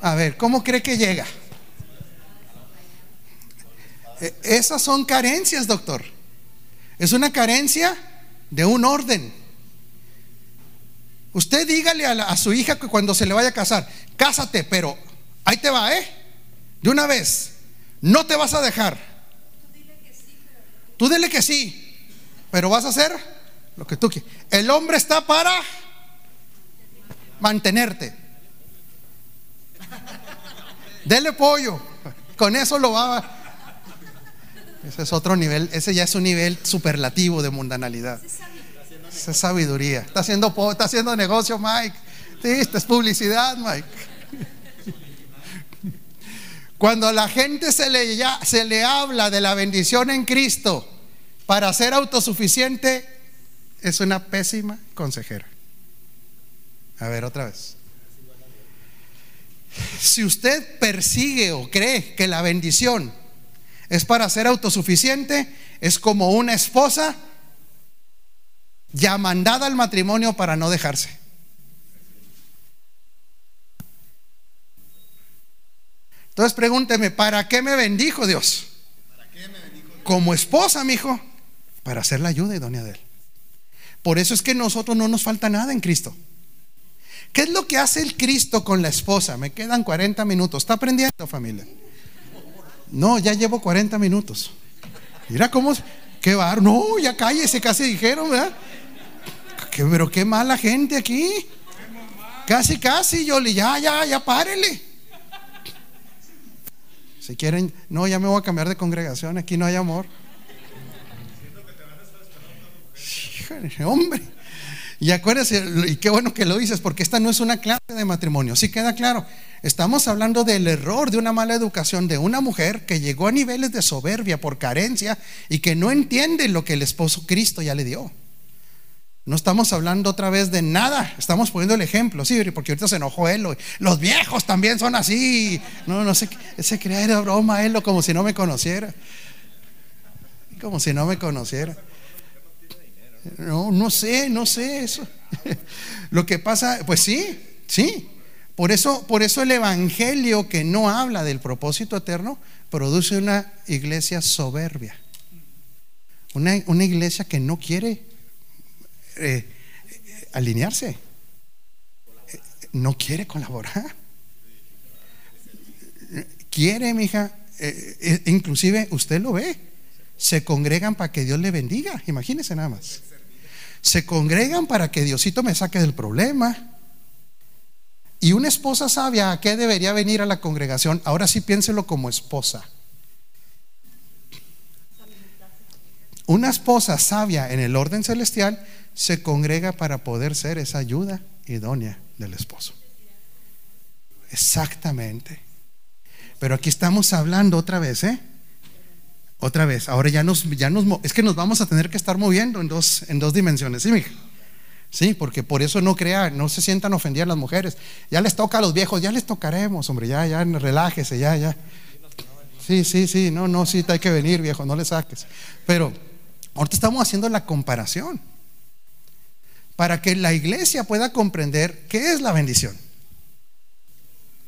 A ver, ¿cómo cree que llega? E, esas son carencias, doctor. Es una carencia de un orden. Usted dígale a, a, su hija que cuando se le vaya a casar, cásate, pero ahí te va, ¿eh? De una vez. No te vas a dejar. Tú dile que sí, pero vas a hacer lo que tú quieres. El hombre está para mantenerte. Dele pollo. Con eso lo va a... Ese es otro nivel, ese ya es un nivel superlativo de mundanalidad. Esa es sabiduría. Está haciendo, está haciendo negocio, Mike. Sí, esta es publicidad, Mike. Cuando a la gente se le, se le habla de la bendición en Cristo para ser autosuficiente, es una pésima consejera. A ver, otra vez. Si usted persigue o cree que la bendición es para ser autosuficiente, es como una esposa ya mandada al matrimonio para no dejarse. Entonces pregúnteme, ¿para qué me bendijo Dios? Como esposa, mi hijo, para hacer la ayuda idónea de Él. Por eso es que nosotros no nos falta nada en Cristo. ¿Qué es lo que hace el Cristo con la esposa? Me quedan 40 minutos. ¿Está aprendiendo, familia? No, ya llevo 40 minutos. Mira cómo, qué bar. No, ya cállese, casi dijeron, ¿verdad? pero qué mala gente aquí. Casi, casi, Yoli, ya, ya, ya, párele. Si quieren, no, ya me voy a cambiar de congregación, aquí no hay amor. Hombre. Y acuérdese, y qué bueno que lo dices, porque esta no es una clase de matrimonio. Sí queda claro. Estamos hablando del error de una mala educación de una mujer que llegó a niveles de soberbia por carencia y que no entiende lo que el esposo Cristo ya le dio. No estamos hablando otra vez de nada, estamos poniendo el ejemplo, sí, porque ahorita se enojó él. Los viejos también son así. No, no sé, se crea era broma él, como si no me conociera. Como si no me conociera. No, no sé, no sé eso. Lo que pasa, pues sí, sí. Por eso, por eso el evangelio que no habla del propósito eterno produce una iglesia soberbia. Una, una iglesia que no quiere eh, alinearse. No quiere colaborar. Quiere, mija. Eh, eh, inclusive usted lo ve. Se congregan para que Dios le bendiga. Imagínese nada más. Se congregan para que Diosito me saque del problema. Y una esposa sabia, ¿a qué debería venir a la congregación? Ahora sí piénselo como esposa. Una esposa sabia en el orden celestial se congrega para poder ser esa ayuda idónea del esposo. Exactamente. Pero aquí estamos hablando otra vez, ¿eh? Otra vez. Ahora ya nos, ya nos, es que nos vamos a tener que estar moviendo en dos, en dos dimensiones, ¿sí, mija? Sí, porque por eso no crea, no se sientan ofendidas las mujeres. Ya les toca a los viejos, ya les tocaremos, hombre, ya, ya, relájese, ya, ya. Sí, sí, sí, no, no, sí, hay que venir, viejo, no le saques. Pero ahorita estamos haciendo la comparación para que la iglesia pueda comprender qué es la bendición.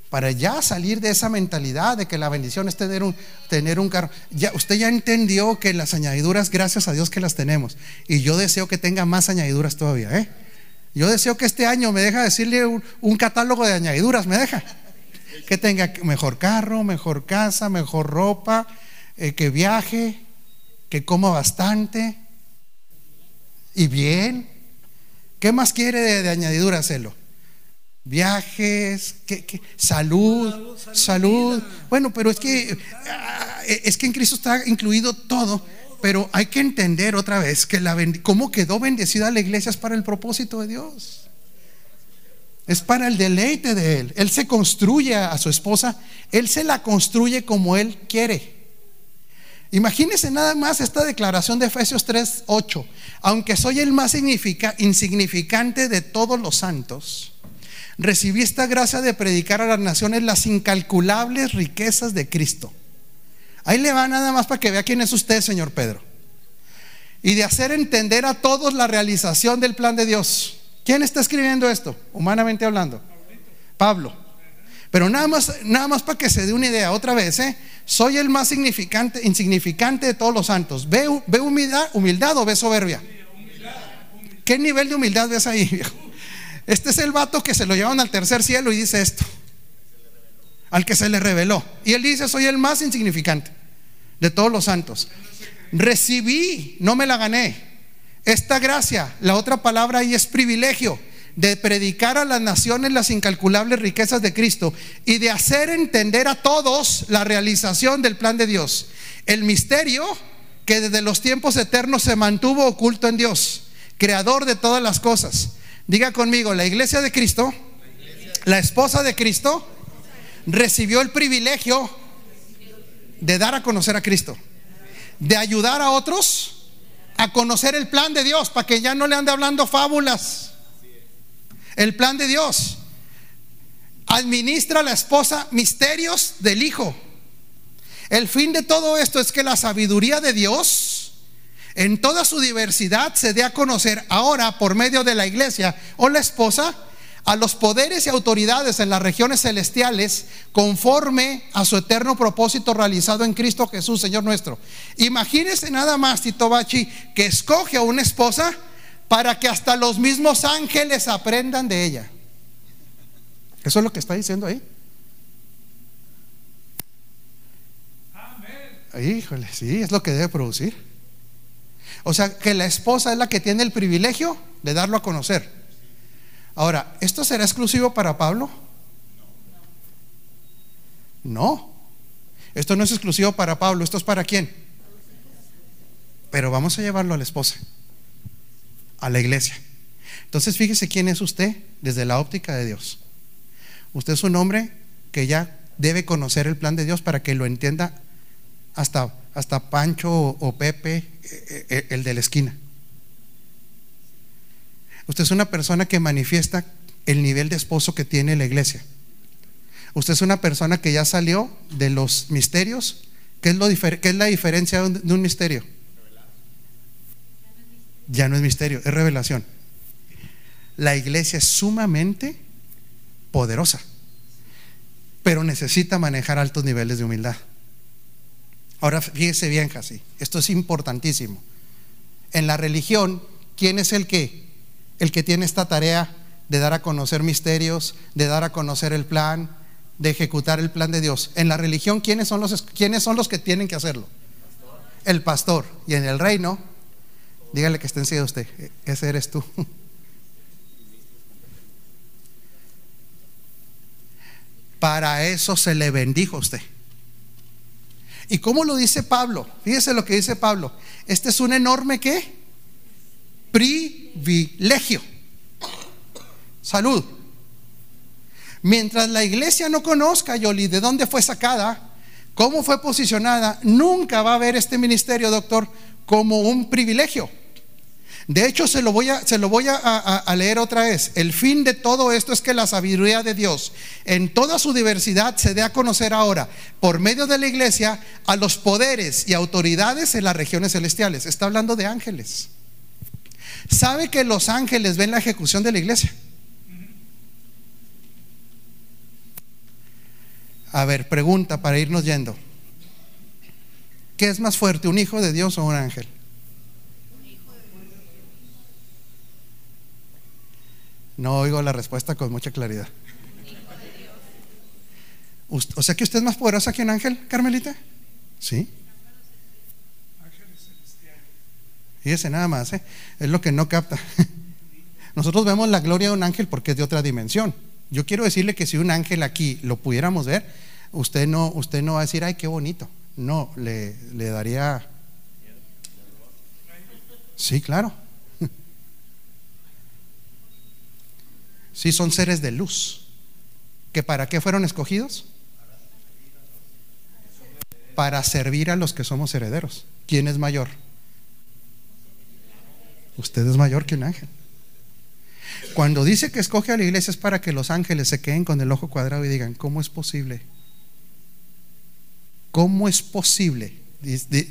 Para ya salir de esa mentalidad de que la bendición es tener un, tener un carro. Ya, usted ya entendió que las añadiduras, gracias a Dios que las tenemos. Y yo deseo que tenga más añadiduras todavía. ¿eh? Yo deseo que este año me deja decirle un, catálogo de añadiduras, me deja. Que tenga mejor carro, mejor casa, mejor ropa, eh, que viaje, que coma bastante y bien ¿Qué más quiere de, añadidura hacerlo? Viajes, Salud, salud. Bueno, pero es que ah, es que en Cristo está incluido todo, pero hay que entender otra vez que la cómo quedó bendecida la iglesia es para el propósito de Dios. Es para el deleite de Él. Él se construye a su esposa, Él se la construye como Él quiere. Imagínense nada más esta declaración de Efesios 3, 8. Aunque soy el más insignificante de todos los santos, recibí esta gracia de predicar a las naciones las incalculables riquezas de Cristo. Ahí le va nada más para que vea quién es usted, señor Pedro. Y de hacer entender a todos la realización del plan de Dios. ¿Quién está escribiendo esto? Humanamente hablando. Pablo. Pero nada más, nada más para que se dé una idea, otra vez, ¿eh? soy el más significante, insignificante de todos los santos. ¿Ve, ve humildad, humildad o ve soberbia? ¿Qué nivel de humildad ves ahí, viejo? Este es el vato que se lo llevan al tercer cielo y dice esto. Al que se le reveló. Y él dice, soy el más insignificante de todos los santos. Recibí, no me la gané. Esta gracia, la otra palabra ahí es privilegio de predicar a las naciones las incalculables riquezas de Cristo y de hacer entender a todos la realización del plan de Dios. El misterio que desde los tiempos eternos se mantuvo oculto en Dios, creador de todas las cosas. Diga conmigo, la iglesia de Cristo, la esposa de Cristo, recibió el privilegio de dar a conocer a Cristo, de ayudar a otros a conocer el plan de Dios, para que ya no le ande hablando fábulas el plan de Dios. Administra la esposa misterios del Hijo. El fin de todo esto es que la sabiduría de Dios en toda su diversidad se dé a conocer ahora por medio de la iglesia o la esposa a los poderes y autoridades en las regiones celestiales conforme a su eterno propósito realizado en Cristo Jesús, Señor nuestro. Imagínese nada más, Tito Bachi, que escoge a una esposa para que hasta los mismos ángeles aprendan de ella. Eso es lo que está diciendo ahí. Híjole, sí, es lo que debe producir. O sea, que la esposa es la que tiene el privilegio de darlo a conocer. Ahora, ¿esto será exclusivo para Pablo? No. Esto no es exclusivo para Pablo, esto es para quién. Pero vamos a llevarlo a la esposa a la iglesia. Entonces fíjese quién es usted desde la óptica de Dios. Usted es un hombre que ya debe conocer el plan de Dios para que lo entienda hasta, hasta Pancho o, Pepe, eh, eh, el de la esquina. Usted es una persona que manifiesta el nivel de esposo que tiene la iglesia. Usted es una persona que ya salió de los misterios. ¿Qué es, lo qué es la diferencia de un misterio? Ya no es misterio, es revelación. La iglesia es sumamente poderosa, pero necesita manejar altos niveles de humildad. Ahora fíjese bien, Jasi, esto es importantísimo. En la religión, ¿quién es el que el que tiene esta tarea de dar a conocer misterios, de dar a conocer el plan, de ejecutar el plan de Dios? En la religión, ¿quiénes son los quiénes son los que tienen que hacerlo? El pastor. Y en el reino, Dígale que esté encima usted. Ese eres tú. Para eso se le bendijo a usted. ¿Y cómo lo dice Pablo? Fíjese lo que dice Pablo. Este es un enorme qué? Privilegio. Salud. Mientras la iglesia no conozca, Yoli, de dónde fue sacada, cómo fue posicionada, nunca va a ver este ministerio, doctor, como un privilegio. De hecho, se lo voy, a, leer otra vez. El fin de todo esto es que la sabiduría de Dios en toda su diversidad se dé a conocer ahora por medio de la iglesia a los poderes y autoridades en las regiones celestiales. Está hablando de ángeles. ¿Sabe que los ángeles ven la ejecución de la iglesia? A ver, pregunta para irnos yendo. ¿Qué es más fuerte, un hijo de Dios o un ángel? No oigo la respuesta con mucha claridad. O sea que usted es más poderosa que un ángel, Carmelita. ¿Sí? Fíjese nada más, ¿eh? es lo que no capta. Nosotros vemos la gloria de un ángel porque es de otra dimensión. Yo quiero decirle que si un ángel aquí lo pudiéramos ver, usted no, usted no va a decir, ay, qué bonito. No, le, le daría... Sí, claro. Sí, son seres de luz. ¿Que para qué fueron escogidos? para servir a los que somos herederos. ¿Quién es mayor? Usted es mayor que un ángel. Cuando dice que escoge a la iglesia es para que los ángeles se queden con el ojo cuadrado y digan, ¿cómo es posible? ¿Cómo es posible?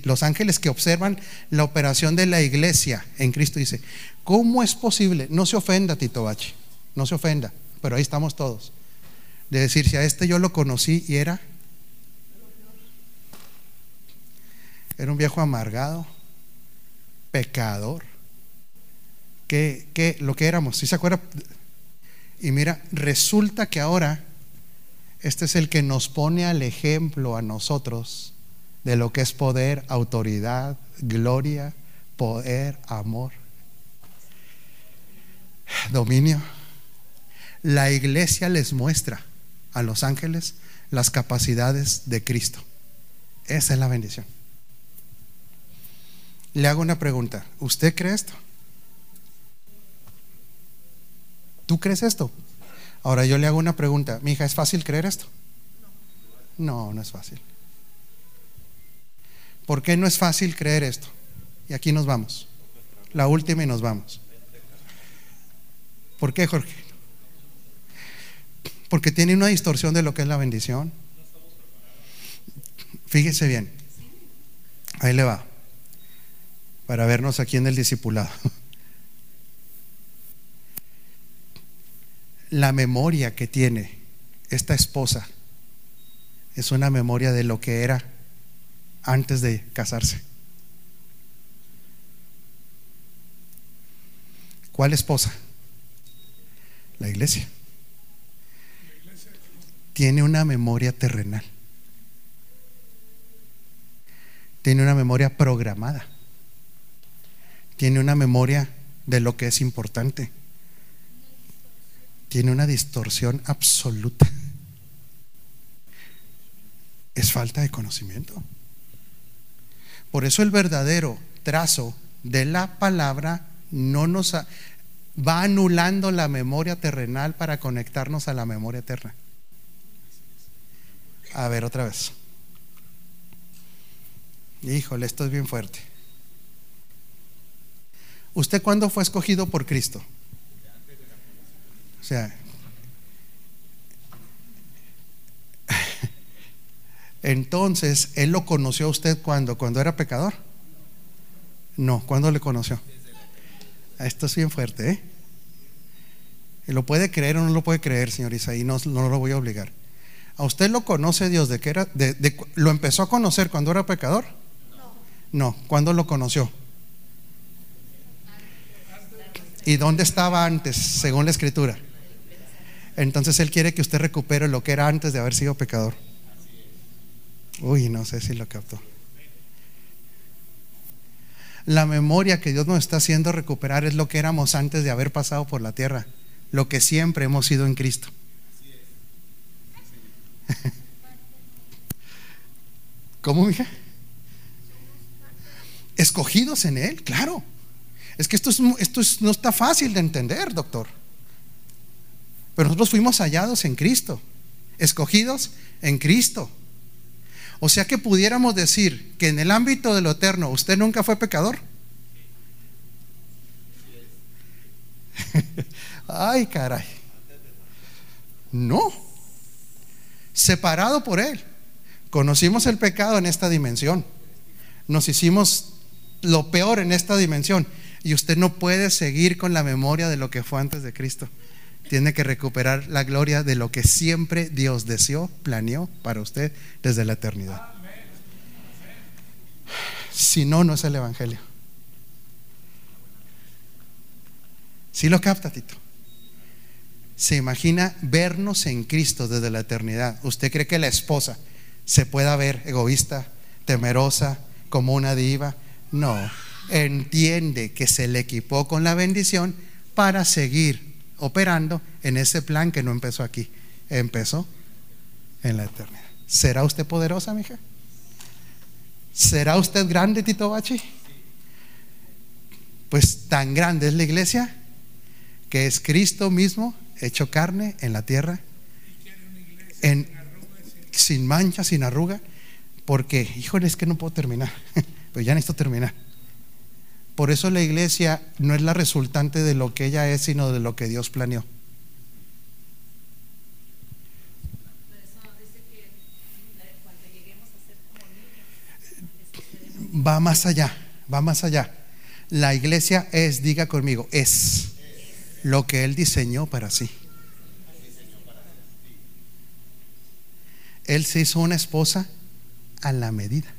Los ángeles que observan la operación de la iglesia en Cristo dice, ¿cómo es posible? No se ofenda, Tito Bachi, no se ofenda, pero ahí estamos todos. De decir, si a este yo lo conocí y era, era un viejo amargado, pecador, que, lo que éramos, si se acuerda? Y mira, resulta que ahora este es el que nos pone al ejemplo a nosotros de lo que es poder, autoridad, gloria, poder, amor, dominio. La iglesia les muestra a los ángeles las capacidades de Cristo. Esa es la bendición. Le hago una pregunta. ¿Usted cree esto? ¿Tú crees esto? Ahora yo le hago una pregunta. Mi hija, ¿es fácil creer esto? No, no es fácil. ¿Por qué no es fácil creer esto? Y aquí nos vamos. La última y nos vamos. ¿Por qué, Jorge? Porque tiene una distorsión de lo que es la bendición. Fíjese bien. Ahí le va. Para vernos aquí en el discipulado. La memoria que tiene esta esposa es una memoria de lo que era antes de casarse. ¿Cuál esposa? La iglesia. Tiene una memoria terrenal. Tiene una memoria programada. Tiene una memoria de lo que es importante tiene una distorsión absoluta. Es falta de conocimiento. Por eso el verdadero trazo de la palabra no nos va anulando la memoria terrenal para conectarnos a la memoria eterna. A ver otra vez. Híjole, esto es bien fuerte. ¿Usted cuándo fue escogido por Cristo? O sea, entonces, ¿Él lo conoció a usted cuando? ¿Cuando era pecador? No, ¿cuándo le conoció? Esto es bien fuerte, ¿eh? ¿Lo puede creer o no lo puede creer, señor Isaí? No, no lo voy a obligar. ¿A usted lo conoce Dios de que era, lo empezó a conocer cuando era pecador? No. ¿Cuándo lo conoció? ¿Y dónde estaba antes, según la escritura? Entonces Él quiere que usted recupere lo que era antes de haber sido pecador. Uy, no sé si lo captó. La memoria que Dios nos está haciendo recuperar es lo que éramos antes de haber pasado por la tierra, lo que siempre hemos sido en Cristo. ¿Cómo, mija? Escogidos en Él, claro. Es que esto, esto no está fácil de entender, doctor. Pero nosotros fuimos hallados en Cristo, escogidos en Cristo. O sea que pudiéramos decir que en el ámbito de lo eterno usted nunca fue pecador. Ay, caray. No. Separado por Él. Conocimos el pecado en esta dimensión. Nos hicimos lo peor en esta dimensión. Y usted no puede seguir con la memoria de lo que fue antes de Cristo tiene que recuperar la gloria de lo que siempre Dios deseó, planeó para usted desde la eternidad. Si no, no es el Evangelio. Si lo capta, Tito. Se imagina vernos en Cristo desde la eternidad. ¿Usted cree que la esposa se pueda ver egoísta, temerosa, como una diva? No. Entiende que se le equipó con la bendición para seguir operando en ese plan que no empezó aquí, empezó en la eternidad. ¿Será usted poderosa, mija? ¿Será usted grande, Tito Bachi? Pues tan grande es la iglesia que es Cristo mismo hecho carne en la tierra, sin mancha, sin arruga, Porque, híjole, es que no puedo terminar. Pero ya necesito terminar. Por eso la iglesia no es la resultante de lo que ella es, sino de lo que Dios planeó. Va más allá, va más allá. La iglesia es, diga conmigo, es lo que Él diseñó para sí. Él se hizo una esposa a la medida.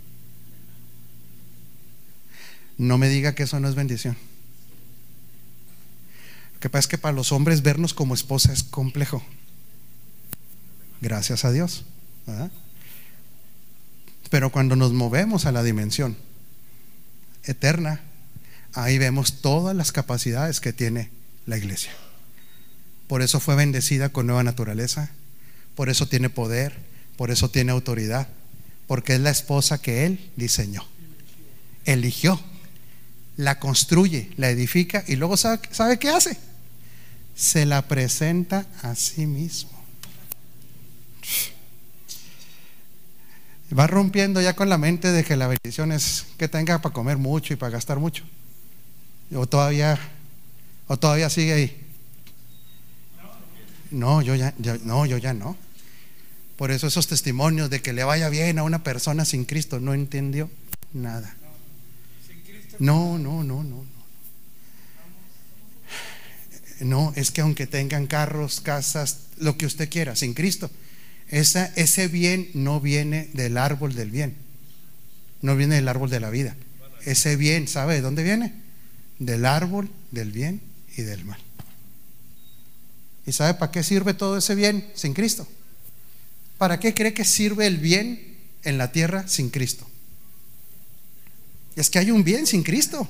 No me diga que eso no es bendición. Lo que pasa es que para los hombres vernos como esposa es complejo. Gracias a Dios. Pero cuando nos movemos a la dimensión eterna, ahí vemos todas las capacidades que tiene la iglesia. Por eso fue bendecida con nueva naturaleza, por eso tiene poder, por eso tiene autoridad, porque es la esposa que Él diseñó, eligió, la construye, la edifica y luego sabe, sabe qué hace. Se la presenta a sí mismo. Va rompiendo ya con la mente de que la bendición es que tenga para comer mucho y para gastar mucho. O todavía, o todavía sigue ahí. No, yo ya, no, yo ya no. Por eso esos testimonios de que le vaya bien a una persona sin Cristo no entendió nada. No, no, no, no. No, es que aunque tengan carros, casas, lo que usted quiera, sin Cristo, ese bien no viene del árbol del bien, no viene del árbol de la vida. Ese bien, ¿sabe de dónde viene? Del árbol del bien y del mal. ¿Y sabe para qué sirve todo ese bien sin Cristo? ¿Para qué cree que sirve el bien en la tierra sin Cristo? Es que hay un bien sin Cristo.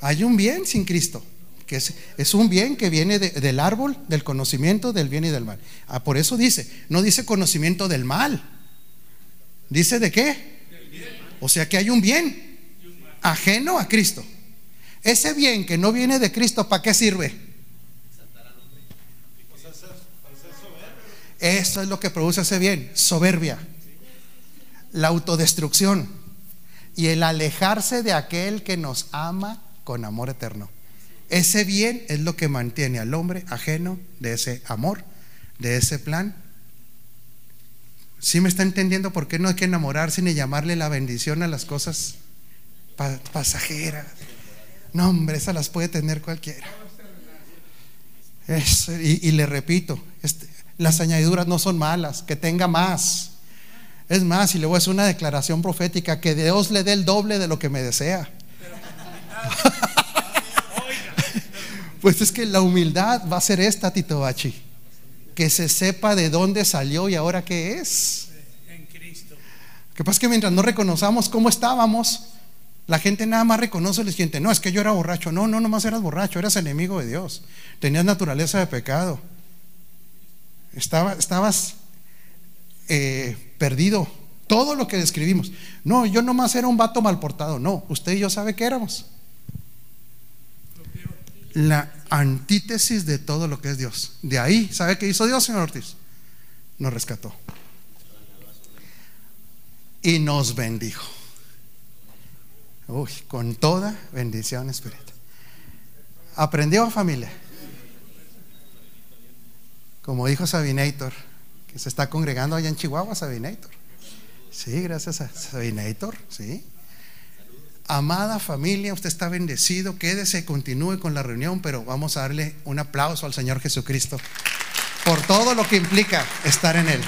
Hay un bien sin Cristo. Que es, un bien que viene del árbol del conocimiento del bien y del mal. Ah, por eso dice, no dice conocimiento del mal. Dice de qué? O sea que hay un bien ajeno a Cristo. Ese bien que no viene de Cristo, ¿para qué sirve? Eso es lo que produce ese bien, soberbia, la autodestrucción y el alejarse de aquel que nos ama con amor eterno. Ese bien es lo que mantiene al hombre ajeno de ese amor, de ese plan. ¿Sí me está entendiendo por qué no hay que enamorarse ni llamarle la bendición a las cosas pasajeras? No, hombre, esas las puede tener cualquiera. y, le repito, este, las añadiduras no son malas, que tenga más. Es más, y le voy a hacer una declaración profética, que Dios le dé el doble de lo que me desea. pues es que la humildad va a ser esta, Tito Bachi. Que se sepa de dónde salió y ahora qué es. En Cristo. Que pasa que mientras no reconozcamos cómo estábamos, la gente nada más reconoce la gente, no, es que yo era borracho. No, no, nomás eras borracho, eras enemigo de Dios. Tenías naturaleza de pecado. Estaba, estabas eh, perdido. Todo lo que describimos. No, yo nomás era un vato mal portado. No, usted y yo sabe que éramos. La antítesis de todo lo que es Dios. De ahí, ¿sabe qué hizo Dios, señor Ortiz? Nos rescató. Y nos bendijo. Uy, con toda bendición espiritual. ¿Aprendió familia? Como dijo Sabinator, que se está congregando allá en Chihuahua, Sabinator. Sí, gracias a Sabinator, sí. Amada familia, usted está bendecido, quédese, continúe con la reunión, pero vamos a darle un aplauso al Señor Jesucristo por todo lo que implica estar en Él.